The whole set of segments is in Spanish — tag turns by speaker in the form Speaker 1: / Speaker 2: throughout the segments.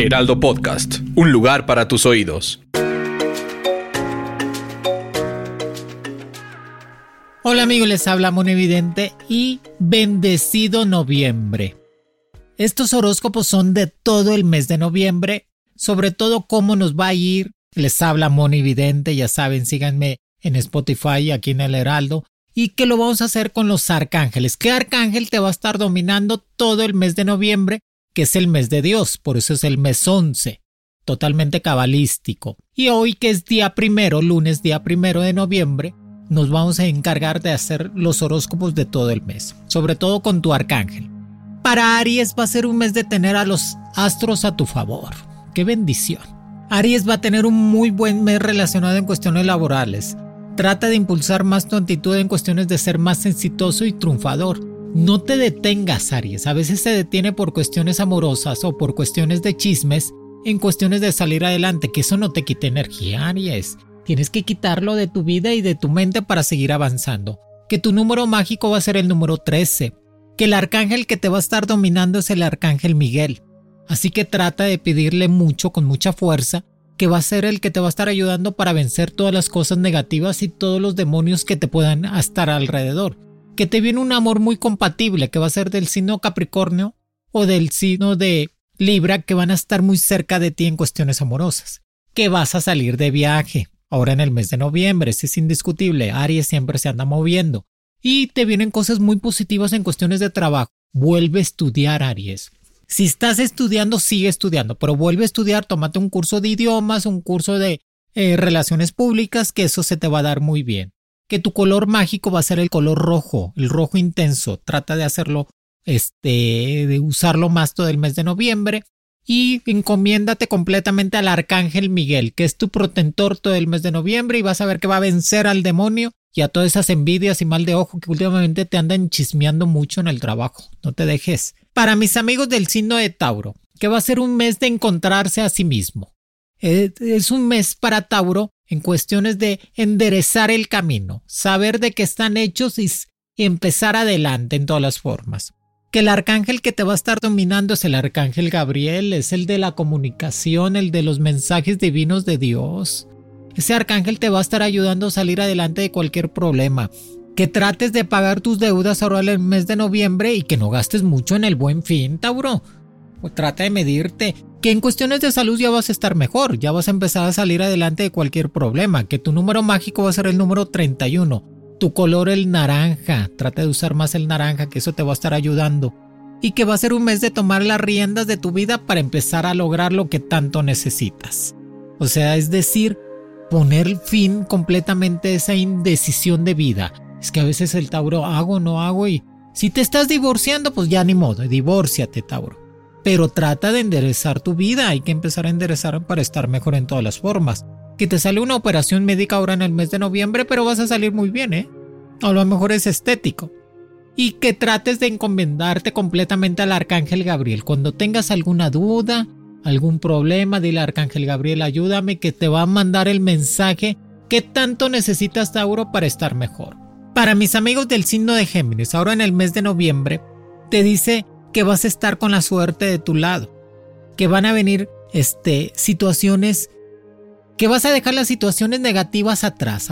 Speaker 1: Heraldo Podcast, un lugar para tus oídos.
Speaker 2: Hola amigos, les habla Evidente y bendecido noviembre. Estos horóscopos son de todo el mes de noviembre, sobre todo cómo nos va a ir. Les habla Evidente, ya saben, síganme en Spotify aquí en el Heraldo y que lo vamos a hacer con los arcángeles. ¿Qué arcángel te va a estar dominando todo el mes de noviembre? Que es el mes de Dios, por eso es el mes 11, totalmente cabalístico. Y hoy que es día primero, lunes día primero de noviembre, nos vamos a encargar de hacer los horóscopos de todo el mes, sobre todo con tu arcángel. Para Aries va a ser un mes de tener a los astros a tu favor. ¡Qué bendición! Aries va a tener un muy buen mes relacionado en cuestiones laborales. Trata de impulsar más tu actitud en cuestiones de ser más exitoso y triunfador. No te detengas, Aries. A veces se detiene por cuestiones amorosas o por cuestiones de chismes en cuestiones de salir adelante, que eso no te quite energía, Aries. Tienes que quitarlo de tu vida y de tu mente para seguir avanzando. Que tu número mágico va a ser el número 13. Que el arcángel que te va a estar dominando es el arcángel Miguel. Así que trata de pedirle mucho, con mucha fuerza, que va a ser el que te va a estar ayudando para vencer todas las cosas negativas y todos los demonios que te puedan estar alrededor. Que te viene un amor muy compatible, que va a ser del signo Capricornio o del signo de Libra, que van a estar muy cerca de ti en cuestiones amorosas. Que vas a salir de viaje. Ahora en el mes de noviembre, es indiscutible, Aries siempre se anda moviendo. Y te vienen cosas muy positivas en cuestiones de trabajo. Vuelve a estudiar, Aries. Si estás estudiando, sigue estudiando, pero vuelve a estudiar, tómate un curso de idiomas, un curso de eh, relaciones públicas, que eso se te va a dar muy bien. Que tu color mágico va a ser el color rojo, el rojo intenso. Trata de hacerlo, este, de usarlo más todo el mes de noviembre. Y encomiéndate completamente al arcángel Miguel, que es tu protector todo el mes de noviembre y vas a ver que va a vencer al demonio y a todas esas envidias y mal de ojo que últimamente te andan chismeando mucho en el trabajo. No te dejes para mis amigos del signo de Tauro, que va a ser un mes de encontrarse a sí mismo. Es un mes para Tauro en cuestiones de enderezar el camino, saber de qué están hechos y empezar adelante en todas las formas. Que el arcángel que te va a estar dominando es el arcángel Gabriel, es el de la comunicación, el de los mensajes divinos de Dios. Ese arcángel te va a estar ayudando a salir adelante de cualquier problema que trates de pagar tus deudas ahora en el mes de noviembre y que no gastes mucho en el buen fin, Tauro. Pues trata de medirte, que en cuestiones de salud ya vas a estar mejor, ya vas a empezar a salir adelante de cualquier problema, que tu número mágico va a ser el número 31, tu color el naranja, trata de usar más el naranja, que eso te va a estar ayudando, y que va a ser un mes de tomar las riendas de tu vida para empezar a lograr lo que tanto necesitas. O sea, es decir, poner fin completamente a esa indecisión de vida es que a veces el Tauro hago, no hago y si te estás divorciando, pues ya ni modo, divórciate, Tauro. Pero trata de enderezar tu vida, hay que empezar a enderezar para estar mejor en todas las formas. Que te sale una operación médica ahora en el mes de noviembre, pero vas a salir muy bien, ¿eh? A lo mejor es estético. Y que trates de encomendarte completamente al Arcángel Gabriel. Cuando tengas alguna duda, algún problema, dile Arcángel Gabriel, ayúdame, que te va a mandar el mensaje que tanto necesitas, Tauro, para estar mejor. Para mis amigos del signo de Géminis, ahora en el mes de noviembre, te dice que vas a estar con la suerte de tu lado, que van a venir este, situaciones, que vas a dejar las situaciones negativas atrás,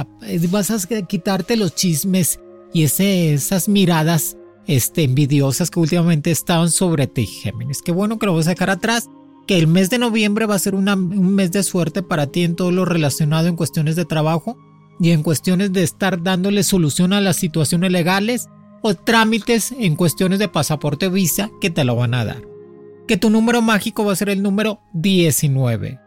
Speaker 2: vas a quitarte los chismes y ese, esas miradas este, envidiosas que últimamente estaban sobre ti, Géminis. Qué bueno que lo vas a dejar atrás, que el mes de noviembre va a ser un mes de suerte para ti en todo lo relacionado en cuestiones de trabajo y en cuestiones de estar dándole solución a las situaciones legales trámites en cuestiones de pasaporte visa que te lo van a dar. Que tu número mágico va a ser el número 19.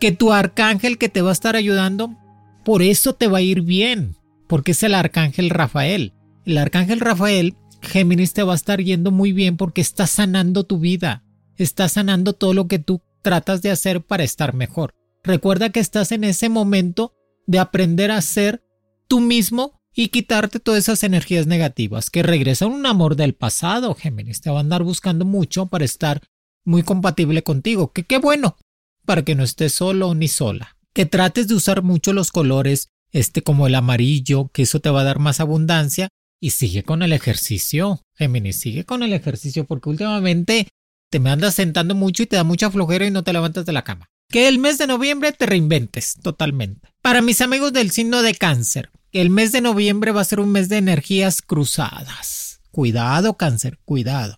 Speaker 2: Que tu arcángel que te va a estar ayudando, por eso te va a ir bien, porque es el arcángel Rafael. El arcángel Rafael Géminis te va a estar yendo muy bien porque estás sanando tu vida, estás sanando todo lo que tú tratas de hacer para estar mejor. Recuerda que estás en ese momento de aprender a ser tú mismo y quitarte todas esas energías negativas que regresan un amor del pasado, Géminis. Te va a andar buscando mucho para estar muy compatible contigo. Que qué bueno, para que no estés solo ni sola. Que trates de usar mucho los colores, este como el amarillo, que eso te va a dar más abundancia. Y sigue con el ejercicio, Géminis, sigue con el ejercicio, porque últimamente te me andas sentando mucho y te da mucha flojera y no te levantas de la cama. Que el mes de noviembre te reinventes totalmente. Para mis amigos del signo de cáncer, el mes de noviembre va a ser un mes de energías cruzadas. Cuidado, cáncer, cuidado.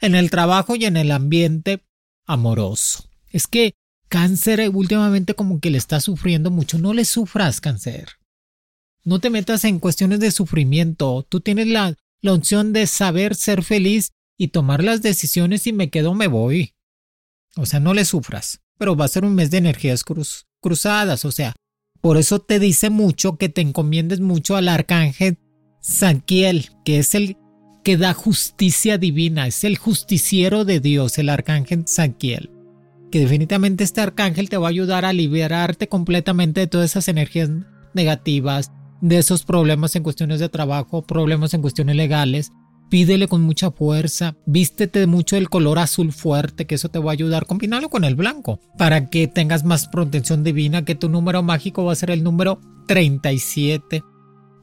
Speaker 2: En el trabajo y en el ambiente amoroso. Es que cáncer últimamente como que le está sufriendo mucho. No le sufras, cáncer. No te metas en cuestiones de sufrimiento. Tú tienes la, la opción de saber ser feliz y tomar las decisiones y me quedo, me voy. O sea, no le sufras. Pero va a ser un mes de energías cruzadas. O sea, por eso te dice mucho que te encomiendes mucho al arcángel Sanquiel, que es el que da justicia divina, es el justiciero de Dios, el arcángel Sanquiel. Que definitivamente este arcángel te va a ayudar a liberarte completamente de todas esas energías negativas, de esos problemas en cuestiones de trabajo, problemas en cuestiones legales, Pídele con mucha fuerza, vístete mucho el color azul fuerte, que eso te va a ayudar. Combinarlo con el blanco para que tengas más protección divina, que tu número mágico va a ser el número 37.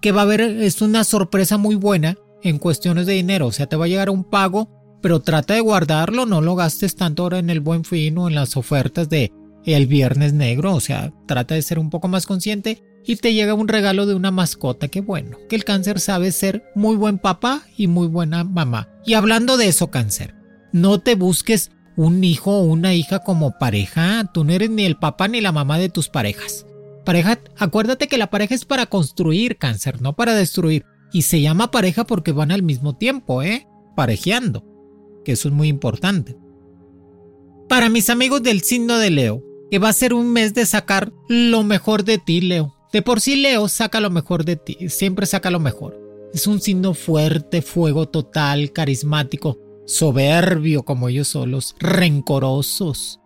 Speaker 2: Que va a haber, es una sorpresa muy buena en cuestiones de dinero, o sea, te va a llegar un pago, pero trata de guardarlo, no lo gastes tanto ahora en el buen fin o en las ofertas de el viernes negro, o sea, trata de ser un poco más consciente y te llega un regalo de una mascota. Qué bueno, que el cáncer sabe ser muy buen papá y muy buena mamá. Y hablando de eso, cáncer, no te busques un hijo o una hija como pareja. Tú no eres ni el papá ni la mamá de tus parejas. Pareja, acuérdate que la pareja es para construir cáncer, no para destruir. Y se llama pareja porque van al mismo tiempo, ¿eh? Parejeando. Que eso es muy importante. Para mis amigos del signo de Leo, que va a ser un mes de sacar lo mejor de ti, Leo. De por sí Leo saca lo mejor de ti, siempre saca lo mejor. Es un signo fuerte, fuego total, carismático, soberbio como ellos solos, rencorosos.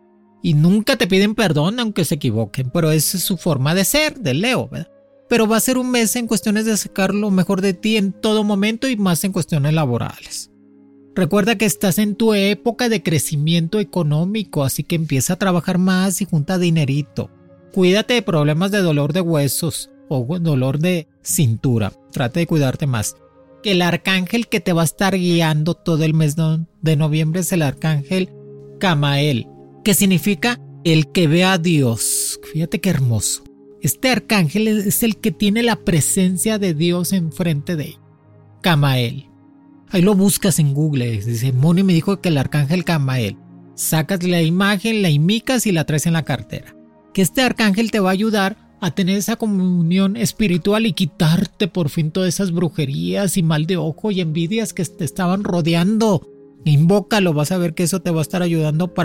Speaker 2: Y nunca te piden perdón aunque se equivoquen, pero esa es su forma de ser, de Leo, ¿verdad? Pero va a ser un mes en cuestiones de sacar lo mejor de ti en todo momento y más en cuestiones laborales. Recuerda que estás en tu época de crecimiento económico, así que empieza a trabajar más y junta dinerito. Cuídate de problemas de dolor de huesos o dolor de cintura. Trate de cuidarte más. Que el arcángel que te va a estar guiando todo el mes de noviembre es el arcángel Camael, que significa el que ve a Dios. Fíjate qué hermoso. Este arcángel es el que tiene la presencia de Dios enfrente de él. Camael. Ahí lo buscas en Google. Dice, Moni me dijo que el arcángel Camael. Sacas la imagen, la imicas y la traes en la cartera que este arcángel te va a ayudar a tener esa comunión espiritual y quitarte por fin todas esas brujerías y mal de ojo y envidias que te estaban rodeando. Invócalo, vas a ver que eso te va a estar ayudando para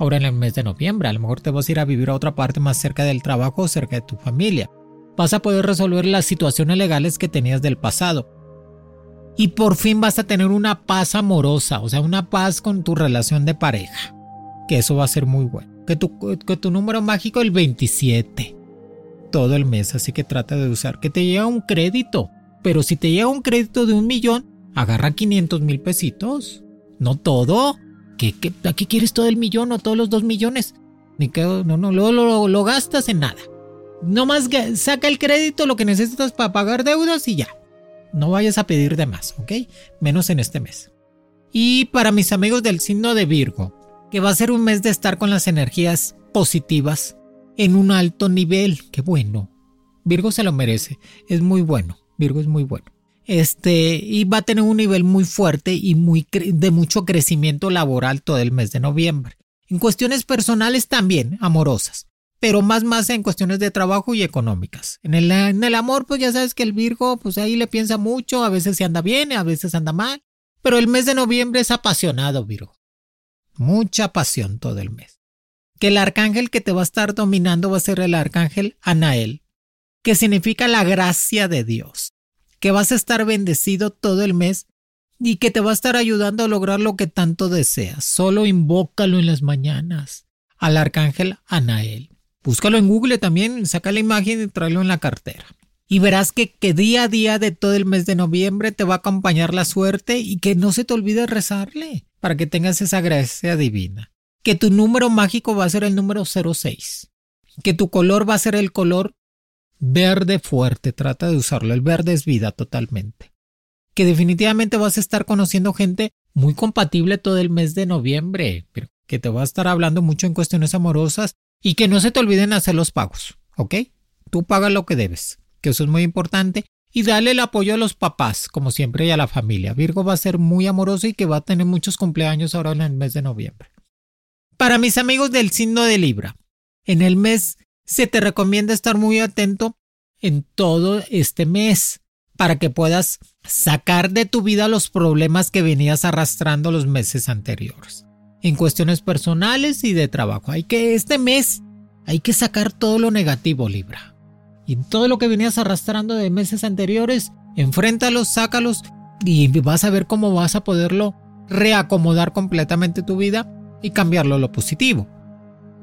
Speaker 2: Ahora en el mes de noviembre, a lo mejor te vas a ir a vivir a otra parte más cerca del trabajo o cerca de tu familia. Vas a poder resolver las situaciones legales que tenías del pasado. Y por fin vas a tener una paz amorosa, o sea, una paz con tu relación de pareja. Que eso va a ser muy bueno. Que tu, número mágico es el 27. Todo el mes, así que trata de usar. Que te llega un crédito. Pero si te llega un crédito de un millón, agarra 500 mil pesitos. No todo. ¿Qué, qué, quieres todo el millón o todos los dos millones? Ni que, no, no, lo, lo, lo gastas en nada. Nomás saca el crédito, lo que necesitas para pagar deudas y ya. No vayas a pedir de más, ¿ok? Menos en este mes. Y para mis amigos del signo de Virgo, que va a ser un mes de estar con las energías positivas en un alto nivel. Qué bueno. Virgo se lo merece. Es muy bueno. Virgo es muy bueno. Este, y va a tener un nivel muy fuerte y muy de mucho crecimiento laboral todo el mes de noviembre. En cuestiones personales también, amorosas, pero más más en cuestiones de trabajo y económicas. En el, en el amor, pues ya sabes que el Virgo, pues ahí le piensa mucho, a veces se anda bien, a veces anda mal, pero el mes de noviembre es apasionado, Virgo. Mucha pasión todo el mes. Que el arcángel que te va a estar dominando va a ser el arcángel Anael, que significa la gracia de Dios que vas a estar bendecido todo el mes y que te va a estar ayudando a lograr lo que tanto deseas. Solo invócalo en las mañanas al arcángel Anael. Búscalo en Google también, saca la imagen y tráelo en la cartera. Y verás que, que día a día de todo el mes de noviembre te va a acompañar la suerte y que no se te olvide rezarle para que tengas esa gracia divina. Que tu número mágico va a ser el número 06. Que tu color va a ser el color Verde fuerte, trata de usarlo. El verde es vida totalmente. Que definitivamente vas a estar conociendo gente muy compatible todo el mes de noviembre, pero que te va a estar hablando mucho en cuestiones amorosas y que no se te olviden hacer los pagos, ¿ok? Tú pagas lo que debes, que eso es muy importante. Y dale el apoyo a los papás, como siempre, y a la familia. Virgo va a ser muy amoroso y que va a tener muchos cumpleaños ahora en el mes de noviembre. Para mis amigos del signo de Libra, en el mes se te recomienda estar muy atento en todo este mes para que puedas sacar de tu vida los problemas que venías arrastrando los meses anteriores. En cuestiones personales y de trabajo. Hay que este mes hay que sacar todo lo negativo, Libra. Y todo lo que venías arrastrando de meses anteriores, enfréntalos, sácalos y vas a ver cómo vas a poderlo reacomodar completamente tu vida y cambiarlo a lo positivo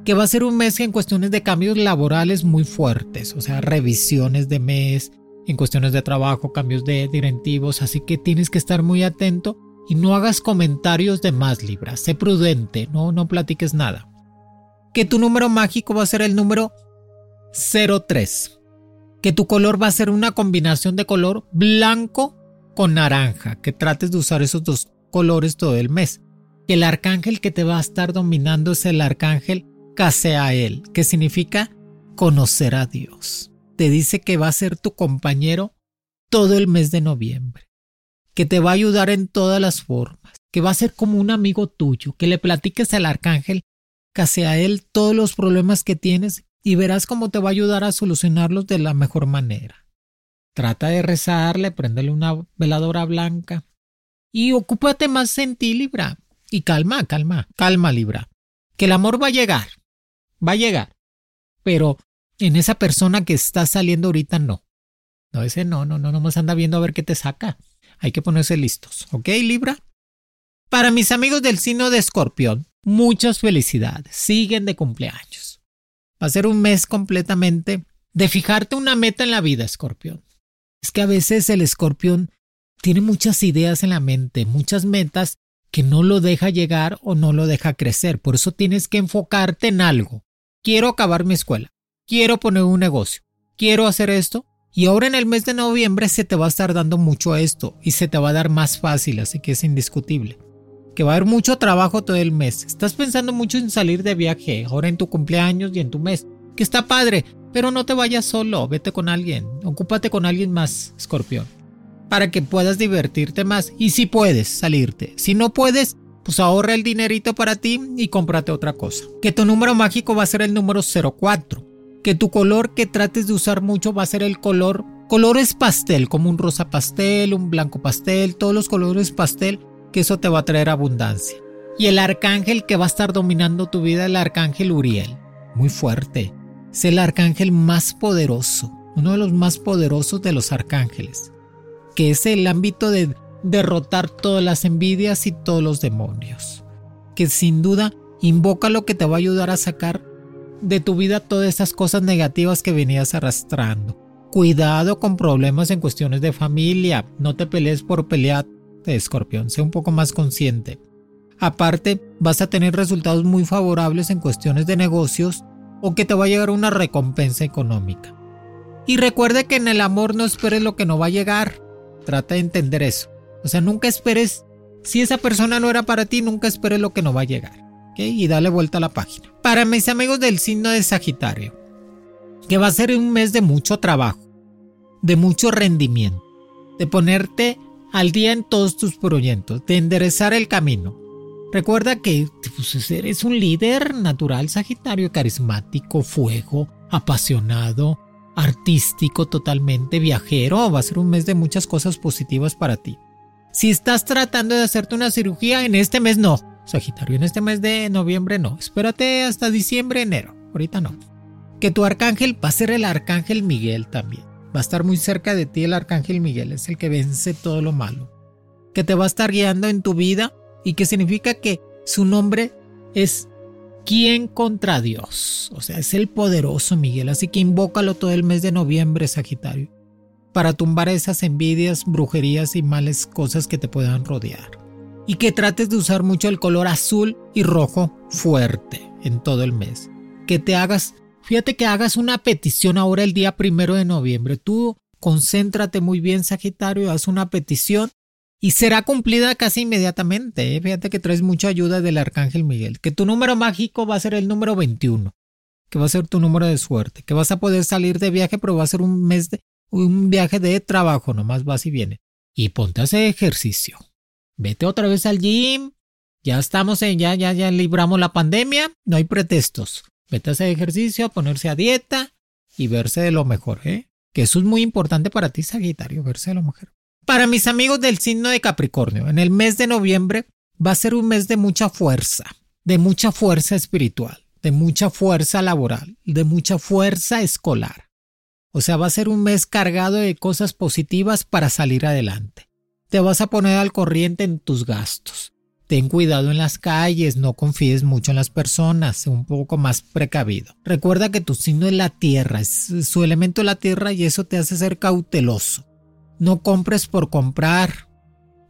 Speaker 2: que va a ser un mes en cuestiones de cambios laborales muy fuertes, o sea, revisiones de mes, en cuestiones de trabajo, cambios de directivos, así que tienes que estar muy atento y no hagas comentarios de más libras, sé prudente, no, no platiques nada. Que tu número mágico va a ser el número 03. Que tu color va a ser una combinación de color blanco con naranja, que trates de usar esos dos colores todo el mes. Que el arcángel que te va a estar dominando es el arcángel a Él, que significa conocer a Dios. Te dice que va a ser tu compañero todo el mes de noviembre, que te va a ayudar en todas las formas, que va a ser como un amigo tuyo, que le platiques al arcángel a él todos los problemas que tienes y verás cómo te va a ayudar a solucionarlos de la mejor manera. Trata de rezarle, prendele una veladora blanca y ocúpate más en ti, Libra. Y calma, calma, calma, Libra. Que el amor va a llegar, Va a llegar. Pero en esa persona que está saliendo ahorita no. No, ese no, no, no, nomás anda viendo a ver qué te saca. Hay que ponerse listos. ¿Ok, Libra? Para mis amigos del signo de Escorpión, muchas felicidades. Siguen de cumpleaños. Va a ser un mes completamente de fijarte una meta en la vida, Escorpión. Es que a veces el Escorpión tiene muchas ideas en la mente, muchas metas que no lo deja llegar o no lo deja crecer. Por eso tienes que enfocarte en algo quiero acabar mi escuela, quiero poner un negocio, quiero hacer esto. Y ahora en el mes de noviembre se te va a estar dando mucho esto y se te va a dar más fácil, así que es indiscutible. Que va a haber mucho trabajo todo el mes. Estás pensando mucho en salir de viaje, ahora en tu cumpleaños y en tu mes, que está padre, pero no te vayas solo, vete con alguien, ocúpate con alguien más, escorpión, para que puedas divertirte más y si puedes salirte. Si no puedes, pues ahorra el dinerito para ti y cómprate otra cosa. Que tu número mágico va a ser el número 04. Que tu color que trates de usar mucho va a ser el color colores pastel, como un rosa pastel, un blanco pastel, todos los colores pastel, que eso te va a traer abundancia. Y el arcángel que va a estar dominando tu vida, el arcángel Uriel, muy fuerte. Es el arcángel más poderoso, uno de los más poderosos de los arcángeles, que es el ámbito de derrotar todas las envidias y todos los demonios. Que sin duda invoca lo que te va a ayudar a sacar de tu vida todas esas cosas negativas que venías arrastrando. Cuidado con problemas en cuestiones de familia. No te pelees por pelear, escorpión. Sé un poco más consciente. Aparte, vas a tener resultados muy favorables en cuestiones de negocios o que te va a llegar una recompensa económica. Y recuerde que en el amor no esperes lo que no va a llegar. Trata de entender eso. O sea, nunca esperes, si esa persona no era para ti, nunca esperes lo que no va a llegar. Y dale vuelta a la página. Para mis amigos del signo de Sagitario, que va a ser un mes de mucho trabajo, de mucho rendimiento, de ponerte al día en todos tus proyectos, de enderezar el camino. Recuerda que pues, eres un líder natural Sagitario, carismático, fuego, apasionado, artístico, totalmente viajero. Va a ser un mes de muchas cosas positivas para ti. Si estás tratando de hacerte una cirugía, en este mes no. Sagitario, en este mes de noviembre no. Espérate hasta diciembre, enero. Ahorita no. Que tu arcángel va a ser el arcángel Miguel también. Va a estar muy cerca de ti el arcángel Miguel. Es el que vence todo lo malo. Que te va a estar guiando en tu vida y que significa que su nombre es ¿Quién contra Dios? O sea, es el poderoso Miguel. Así que invócalo todo el mes de noviembre, Sagitario. Para tumbar esas envidias, brujerías y males cosas que te puedan rodear y que trates de usar mucho el color azul y rojo fuerte en todo el mes. Que te hagas, fíjate que hagas una petición ahora el día primero de noviembre. Tú concéntrate muy bien, Sagitario, haz una petición y será cumplida casi inmediatamente. ¿eh? Fíjate que traes mucha ayuda del Arcángel Miguel. Que tu número mágico va a ser el número 21, que va a ser tu número de suerte, que vas a poder salir de viaje, pero va a ser un mes de un viaje de trabajo, nomás vas y viene. Y ponte a hacer ejercicio vete otra vez al gym. Ya estamos en, ya, ya, ya libramos la pandemia, no hay pretextos. Vete a hacer ejercicio, ponerse a dieta y verse de lo mejor, ¿eh? Que eso es muy importante para ti, Sagitario, verse de lo mejor. Para mis amigos del signo de Capricornio, en el mes de noviembre va a ser un mes de mucha fuerza, de mucha fuerza espiritual, de mucha fuerza laboral, de mucha fuerza escolar. O sea, va a ser un mes cargado de cosas positivas para salir adelante. Te vas a poner al corriente en tus gastos. Ten cuidado en las calles, no confíes mucho en las personas, un poco más precavido. Recuerda que tu signo es la tierra, es su elemento la tierra y eso te hace ser cauteloso. No compres por comprar,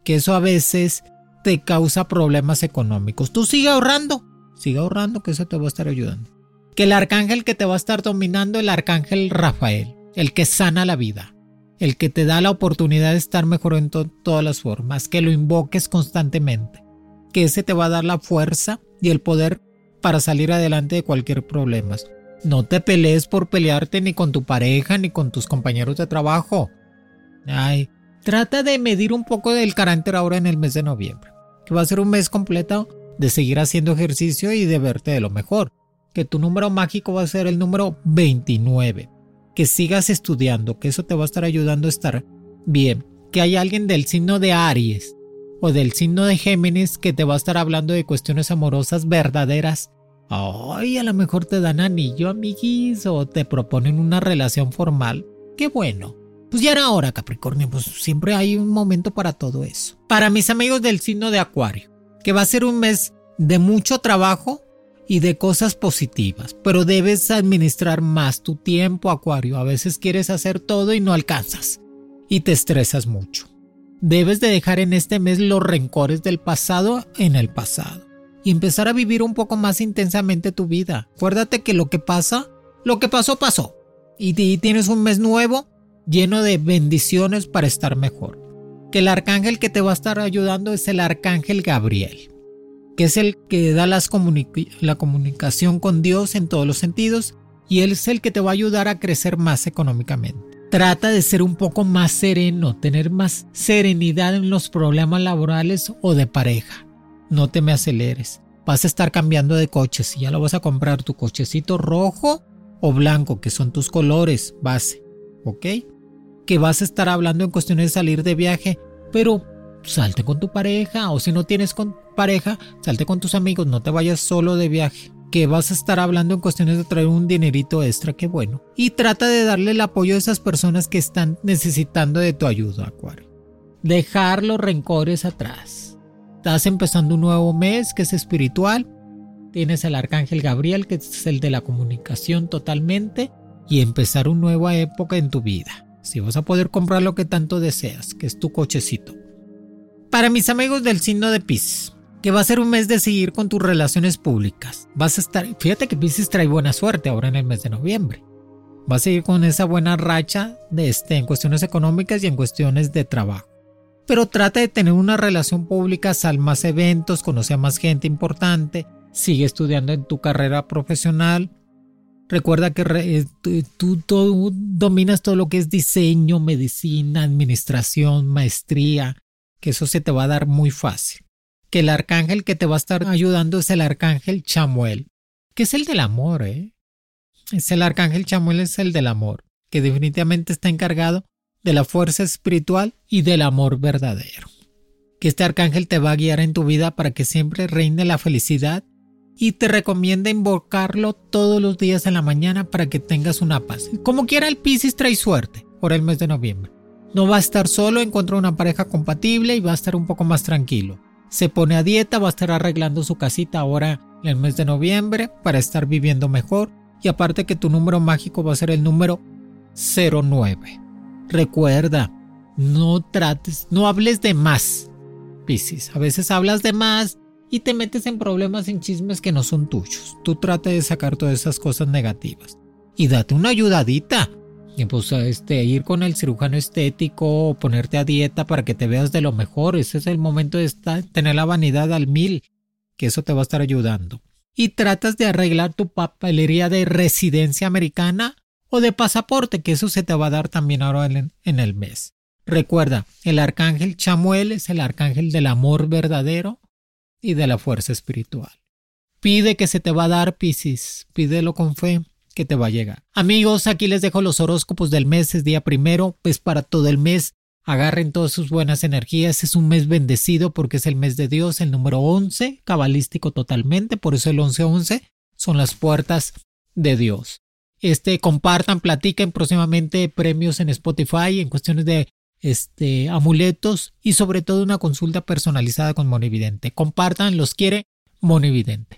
Speaker 2: que eso a veces te causa problemas económicos. Tú sigue ahorrando, sigue ahorrando que eso te va a estar ayudando. Que el arcángel que te va a estar dominando, el arcángel Rafael, el que sana la vida el que te da la oportunidad de estar mejor en todas las formas, que lo invoques constantemente, que ese te va a dar la fuerza y el poder para salir adelante de cualquier problema. No te pelees por pelearte ni con tu pareja ni con tus compañeros de trabajo. Ay, trata de medir un poco del carácter ahora en el mes de noviembre, que va a ser un mes completo de seguir haciendo ejercicio y de verte de lo mejor, que tu número mágico va a ser el número 29 que sigas estudiando, que eso te va a estar ayudando a estar bien. Que hay alguien del signo de Aries o del signo de Géminis que te va a estar hablando de cuestiones amorosas verdaderas. Ay, a lo mejor te dan anillo, amiguis, o te proponen una relación formal. Qué bueno. Pues ya era hora, Capricornio, pues siempre hay un momento para todo eso. Para mis amigos del signo de Acuario, que va a ser un mes de mucho trabajo, y de cosas positivas, pero debes administrar más tu tiempo, Acuario. A veces quieres hacer todo y no alcanzas y te estresas mucho. Debes de dejar en este mes los rencores del pasado en el pasado y empezar a vivir un poco más intensamente tu vida. Acuérdate que lo que pasa, lo que pasó, pasó. Y tienes un mes nuevo lleno de bendiciones para estar mejor. Que el arcángel que te va a estar ayudando es el arcángel Gabriel que es el que da la comunicación con Dios en todos los sentidos y Él es el que te va a ayudar a crecer más económicamente. Trata de ser un poco más sereno, tener más serenidad en los problemas laborales o de pareja. No te me aceleres. Vas a estar cambiando de coches y ya lo vas a comprar tu cochecito rojo o blanco, que son tus colores base. ¿Ok? que vas a estar hablando en cuestiones de salir de viaje, pero salte con tu pareja o si no tienes con pareja, salte con tus amigos, no te vayas solo de viaje que vas a estar hablando en cuestiones de traer un dinerito extra, que bueno. Y trata de darle el apoyo a esas personas que están necesitando de tu ayuda, Acuario. Dejar los rencores atrás. Estás empezando un nuevo mes que es espiritual. Tienes el arcángel Gabriel, que es el de la comunicación totalmente. Y empezar una nueva época en tu vida. Si vas a poder comprar lo que tanto deseas, que es tu cochecito. Para mis amigos del signo de Pisces, que va a ser un mes de seguir con tus relaciones públicas. Vas a estar, fíjate que Pisces trae buena suerte ahora en el mes de noviembre. Vas a seguir con esa buena racha de este, en cuestiones económicas y en cuestiones de trabajo. Pero trata de tener una relación pública, sal más eventos, conoce a más gente importante, sigue estudiando en tu carrera profesional. Recuerda que eh, tú, tú dominas todo lo que es diseño, medicina, administración, maestría, que eso se te va a dar muy fácil. Que el arcángel que te va a estar ayudando es el arcángel Chamuel, que es el del amor, ¿eh? Es el arcángel Chamuel, es el del amor, que definitivamente está encargado de la fuerza espiritual y del amor verdadero. Que este arcángel te va a guiar en tu vida para que siempre reine la felicidad y te recomienda invocarlo todos los días en la mañana para que tengas una paz. Como quiera el Piscis trae suerte por el mes de noviembre. No va a estar solo, encuentra una pareja compatible y va a estar un poco más tranquilo. Se pone a dieta, va a estar arreglando su casita ahora en el mes de noviembre para estar viviendo mejor. Y aparte que tu número mágico va a ser el número 09. Recuerda, no trates, no hables de más. Piscis, a veces hablas de más y te metes en problemas, en chismes que no son tuyos. Tú trata de sacar todas esas cosas negativas. Y date una ayudadita pues este, ir con el cirujano estético ponerte a dieta para que te veas de lo mejor. Ese es el momento de estar, tener la vanidad al mil, que eso te va a estar ayudando. Y tratas de arreglar tu papelería de residencia americana o de pasaporte, que eso se te va a dar también ahora en, en el mes. Recuerda, el arcángel Chamuel es el arcángel del amor verdadero y de la fuerza espiritual. Pide que se te va a dar, Piscis, pídelo con fe que te va a llegar. Amigos, aquí les dejo los horóscopos del mes, es día primero, pues para todo el mes. Agarren todas sus buenas energías, es un mes bendecido porque es el mes de Dios, el número 11, cabalístico totalmente, por eso el 11-11 son las puertas de Dios. Este, compartan, platiquen próximamente premios en Spotify en cuestiones de este, amuletos y sobre todo una consulta personalizada con Monividente. Compartan, los quiere Monividente.